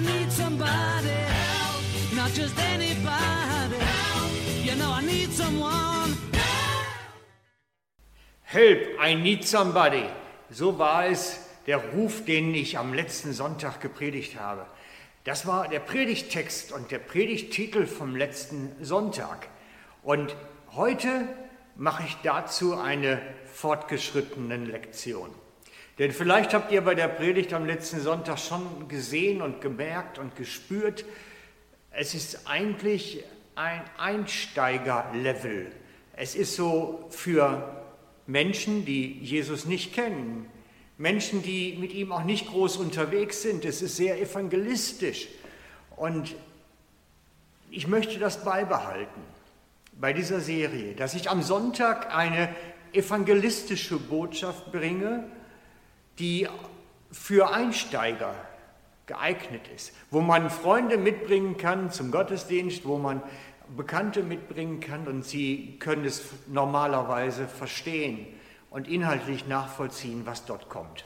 Need somebody help, not just anybody help. You know I need someone Help, I need somebody. So war es der Ruf, den ich am letzten Sonntag gepredigt habe. Das war der Predigttext und der Predigttitel vom letzten Sonntag. Und heute mache ich dazu eine fortgeschrittene Lektion. Denn vielleicht habt ihr bei der Predigt am letzten Sonntag schon gesehen und gemerkt und gespürt, es ist eigentlich ein Einsteigerlevel. Es ist so für Menschen, die Jesus nicht kennen, Menschen, die mit ihm auch nicht groß unterwegs sind. Es ist sehr evangelistisch. Und ich möchte das beibehalten bei dieser Serie, dass ich am Sonntag eine evangelistische Botschaft bringe, die für Einsteiger geeignet ist, wo man Freunde mitbringen kann zum Gottesdienst, wo man Bekannte mitbringen kann und sie können es normalerweise verstehen und inhaltlich nachvollziehen, was dort kommt.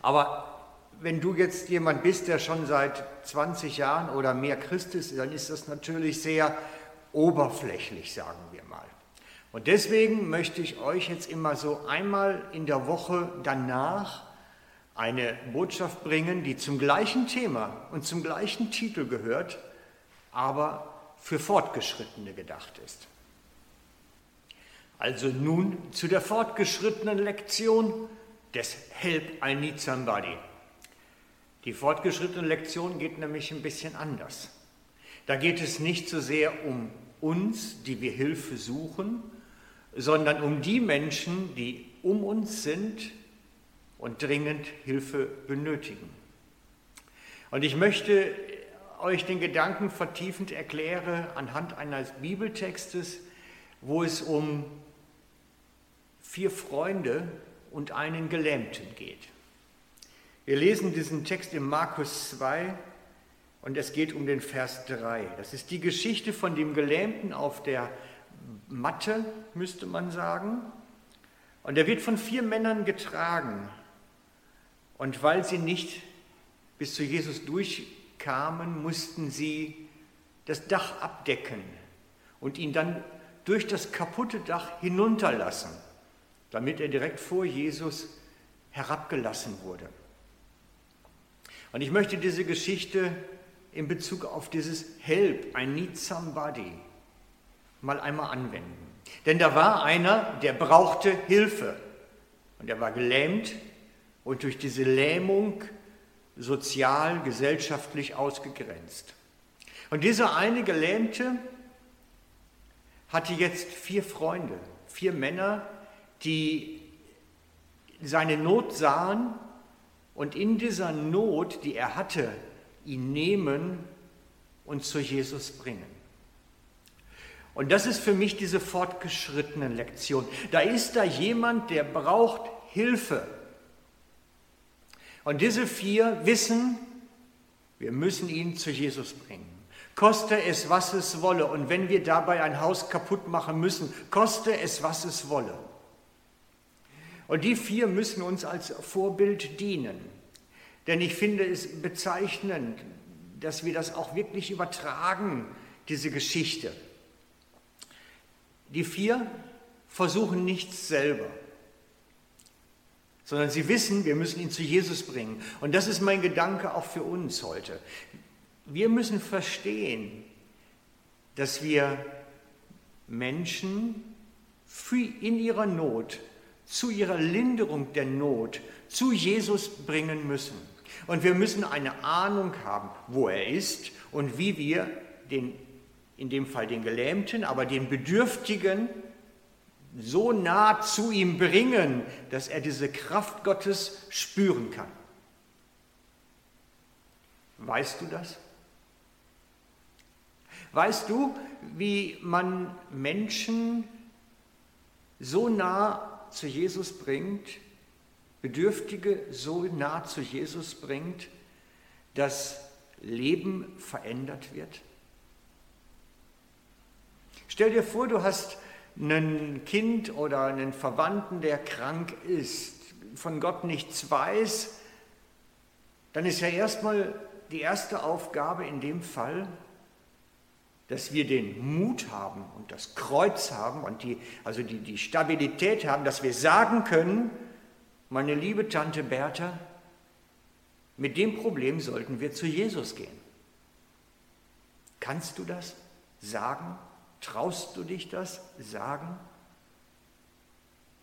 Aber wenn du jetzt jemand bist, der schon seit 20 Jahren oder mehr Christ ist, dann ist das natürlich sehr oberflächlich, sagen wir mal. Und deswegen möchte ich euch jetzt immer so einmal in der Woche danach eine Botschaft bringen, die zum gleichen Thema und zum gleichen Titel gehört, aber für Fortgeschrittene gedacht ist. Also nun zu der fortgeschrittenen Lektion des Help I Need Somebody. Die fortgeschrittene Lektion geht nämlich ein bisschen anders. Da geht es nicht so sehr um uns, die wir Hilfe suchen, sondern um die Menschen, die um uns sind und dringend Hilfe benötigen. Und ich möchte euch den Gedanken vertiefend erkläre anhand eines Bibeltextes, wo es um vier Freunde und einen Gelähmten geht. Wir lesen diesen Text in Markus 2 und es geht um den Vers 3. Das ist die Geschichte von dem Gelähmten auf der Matte, müsste man sagen. Und er wird von vier Männern getragen. Und weil sie nicht bis zu Jesus durch kamen, mussten sie das Dach abdecken und ihn dann durch das kaputte Dach hinunterlassen, damit er direkt vor Jesus herabgelassen wurde. Und ich möchte diese Geschichte in Bezug auf dieses Help, I need somebody, mal einmal anwenden. Denn da war einer, der brauchte Hilfe und er war gelähmt und durch diese Lähmung sozial, gesellschaftlich ausgegrenzt. Und dieser eine Gelähmte hatte jetzt vier Freunde, vier Männer, die seine Not sahen und in dieser Not, die er hatte, ihn nehmen und zu Jesus bringen. Und das ist für mich diese fortgeschrittene Lektion. Da ist da jemand, der braucht Hilfe. Und diese vier wissen, wir müssen ihn zu Jesus bringen. Koste es, was es wolle. Und wenn wir dabei ein Haus kaputt machen müssen, koste es, was es wolle. Und die vier müssen uns als Vorbild dienen. Denn ich finde es bezeichnend, dass wir das auch wirklich übertragen, diese Geschichte. Die vier versuchen nichts selber sondern sie wissen, wir müssen ihn zu Jesus bringen. Und das ist mein Gedanke auch für uns heute. Wir müssen verstehen, dass wir Menschen in ihrer Not, zu ihrer Linderung der Not, zu Jesus bringen müssen. Und wir müssen eine Ahnung haben, wo er ist und wie wir den, in dem Fall den Gelähmten, aber den Bedürftigen so nah zu ihm bringen, dass er diese Kraft Gottes spüren kann. Weißt du das? Weißt du, wie man Menschen so nah zu Jesus bringt, Bedürftige so nah zu Jesus bringt, dass Leben verändert wird? Stell dir vor, du hast ein Kind oder einen Verwandten, der krank ist, von Gott nichts weiß, dann ist ja erstmal die erste Aufgabe in dem Fall, dass wir den Mut haben und das Kreuz haben und die, also die, die Stabilität haben, dass wir sagen können, meine liebe Tante Bertha, mit dem Problem sollten wir zu Jesus gehen. Kannst du das sagen? Traust du dich das sagen?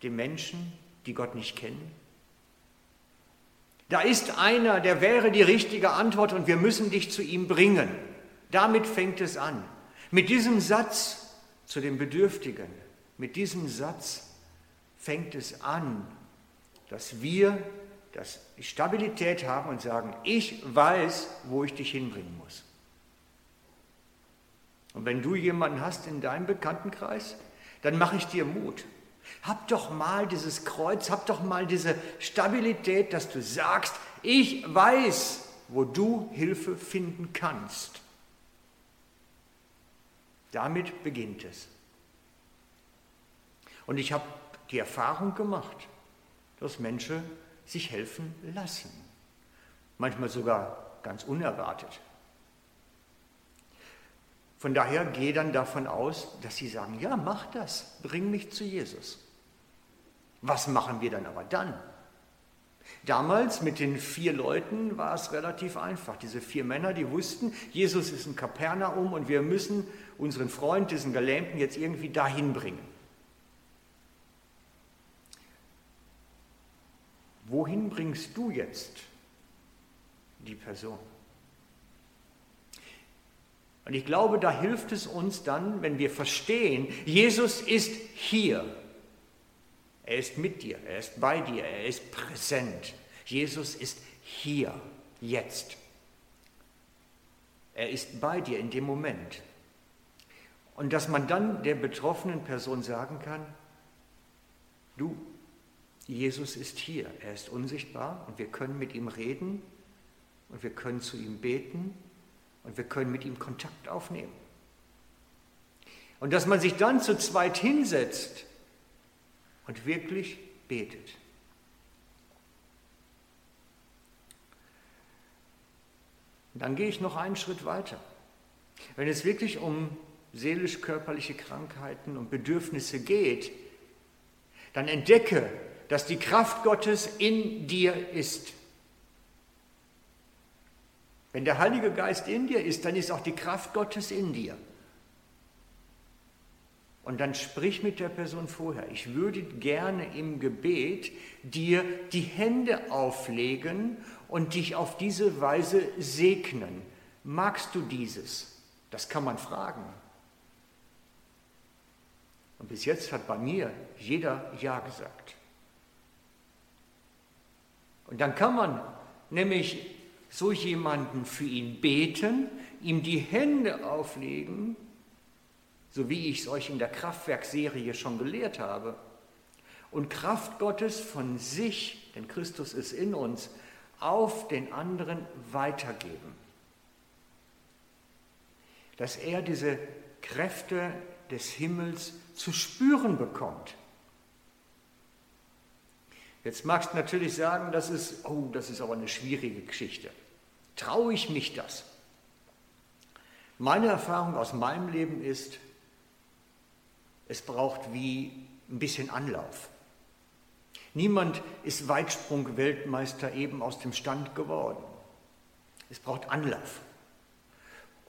Den Menschen, die Gott nicht kennen? Da ist einer, der wäre die richtige Antwort und wir müssen dich zu ihm bringen. Damit fängt es an. Mit diesem Satz zu den Bedürftigen, mit diesem Satz fängt es an, dass wir das Stabilität haben und sagen, ich weiß, wo ich dich hinbringen muss. Und wenn du jemanden hast in deinem Bekanntenkreis, dann mache ich dir Mut. Hab doch mal dieses Kreuz, hab doch mal diese Stabilität, dass du sagst, ich weiß, wo du Hilfe finden kannst. Damit beginnt es. Und ich habe die Erfahrung gemacht, dass Menschen sich helfen lassen. Manchmal sogar ganz unerwartet. Von daher gehe dann davon aus, dass sie sagen, ja, mach das, bring mich zu Jesus. Was machen wir dann aber dann? Damals mit den vier Leuten war es relativ einfach. Diese vier Männer, die wussten, Jesus ist in Kapernaum und wir müssen unseren Freund, diesen Gelähmten, jetzt irgendwie dahin bringen. Wohin bringst du jetzt die Person? Und ich glaube, da hilft es uns dann, wenn wir verstehen, Jesus ist hier. Er ist mit dir, er ist bei dir, er ist präsent. Jesus ist hier, jetzt. Er ist bei dir in dem Moment. Und dass man dann der betroffenen Person sagen kann, du, Jesus ist hier, er ist unsichtbar und wir können mit ihm reden und wir können zu ihm beten und wir können mit ihm Kontakt aufnehmen. Und dass man sich dann zu zweit hinsetzt und wirklich betet. Und dann gehe ich noch einen Schritt weiter. Wenn es wirklich um seelisch-körperliche Krankheiten und Bedürfnisse geht, dann entdecke, dass die Kraft Gottes in dir ist. Wenn der Heilige Geist in dir ist, dann ist auch die Kraft Gottes in dir. Und dann sprich mit der Person vorher. Ich würde gerne im Gebet dir die Hände auflegen und dich auf diese Weise segnen. Magst du dieses? Das kann man fragen. Und bis jetzt hat bei mir jeder Ja gesagt. Und dann kann man nämlich so jemanden für ihn beten, ihm die Hände auflegen, so wie ich es euch in der Kraftwerkserie schon gelehrt habe, und Kraft Gottes von sich, denn Christus ist in uns, auf den anderen weitergeben. Dass er diese Kräfte des Himmels zu spüren bekommt. Jetzt magst du natürlich sagen, das ist, oh, das ist aber eine schwierige Geschichte. Traue ich mich das? Meine Erfahrung aus meinem Leben ist, es braucht wie ein bisschen Anlauf. Niemand ist Weitsprung-Weltmeister eben aus dem Stand geworden. Es braucht Anlauf.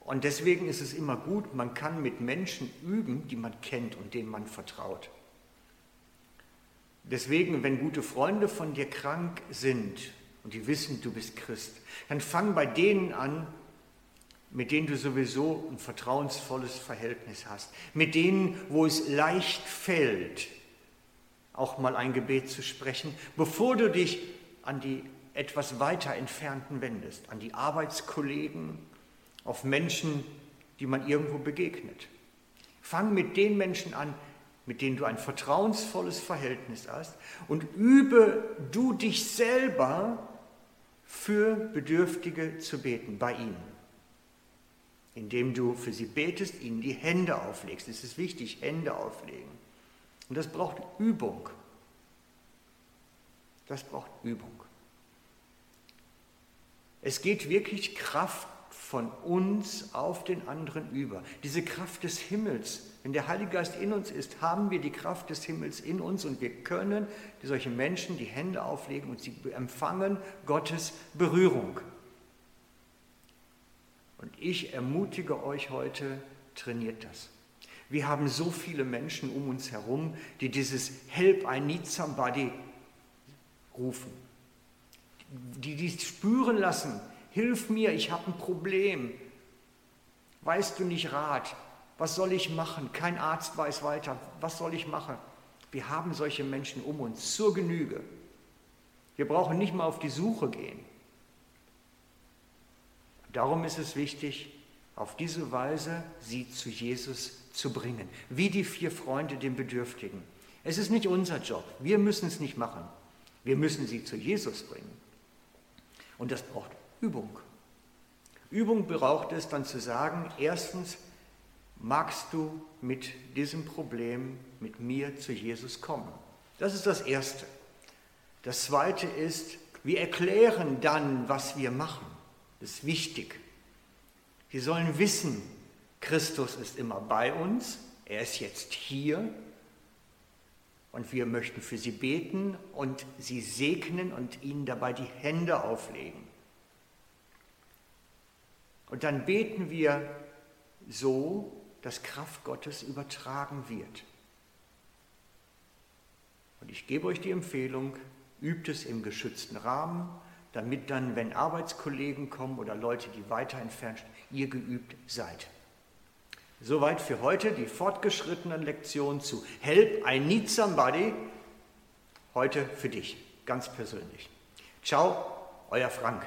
Und deswegen ist es immer gut, man kann mit Menschen üben, die man kennt und denen man vertraut. Deswegen, wenn gute Freunde von dir krank sind und die wissen, du bist Christ, dann fang bei denen an, mit denen du sowieso ein vertrauensvolles Verhältnis hast, mit denen, wo es leicht fällt, auch mal ein Gebet zu sprechen, bevor du dich an die etwas weiter entfernten wendest, an die Arbeitskollegen, auf Menschen, die man irgendwo begegnet. Fang mit den Menschen an, mit denen du ein vertrauensvolles Verhältnis hast und übe du dich selber für Bedürftige zu beten bei ihnen. Indem du für sie betest, ihnen die Hände auflegst. Es ist wichtig, Hände auflegen. Und das braucht Übung. Das braucht Übung. Es geht wirklich Kraft von uns auf den anderen über. Diese Kraft des Himmels. Wenn der Heilige Geist in uns ist, haben wir die Kraft des Himmels in uns und wir können solchen Menschen die Hände auflegen und sie empfangen Gottes Berührung. Und ich ermutige euch heute, trainiert das. Wir haben so viele Menschen um uns herum, die dieses Help, I need somebody rufen. Die dies spüren lassen, hilf mir, ich habe ein Problem. Weißt du nicht Rat? Was soll ich machen? Kein Arzt weiß weiter. Was soll ich machen? Wir haben solche Menschen um uns zur Genüge. Wir brauchen nicht mal auf die Suche gehen. Darum ist es wichtig, auf diese Weise sie zu Jesus zu bringen, wie die vier Freunde den Bedürftigen. Es ist nicht unser Job, wir müssen es nicht machen. Wir müssen sie zu Jesus bringen. Und das braucht Übung. Übung braucht es dann zu sagen, erstens, magst du mit diesem Problem mit mir zu Jesus kommen? Das ist das Erste. Das Zweite ist, wir erklären dann, was wir machen. Das ist wichtig. Sie sollen wissen, Christus ist immer bei uns, er ist jetzt hier und wir möchten für sie beten und sie segnen und ihnen dabei die Hände auflegen. Und dann beten wir so, dass Kraft Gottes übertragen wird. Und ich gebe euch die Empfehlung, übt es im geschützten Rahmen, damit dann, wenn Arbeitskollegen kommen oder Leute, die weiter entfernt sind, ihr geübt seid. Soweit für heute die fortgeschrittenen Lektionen zu Help, I Need Somebody. Heute für dich, ganz persönlich. Ciao, euer Frank.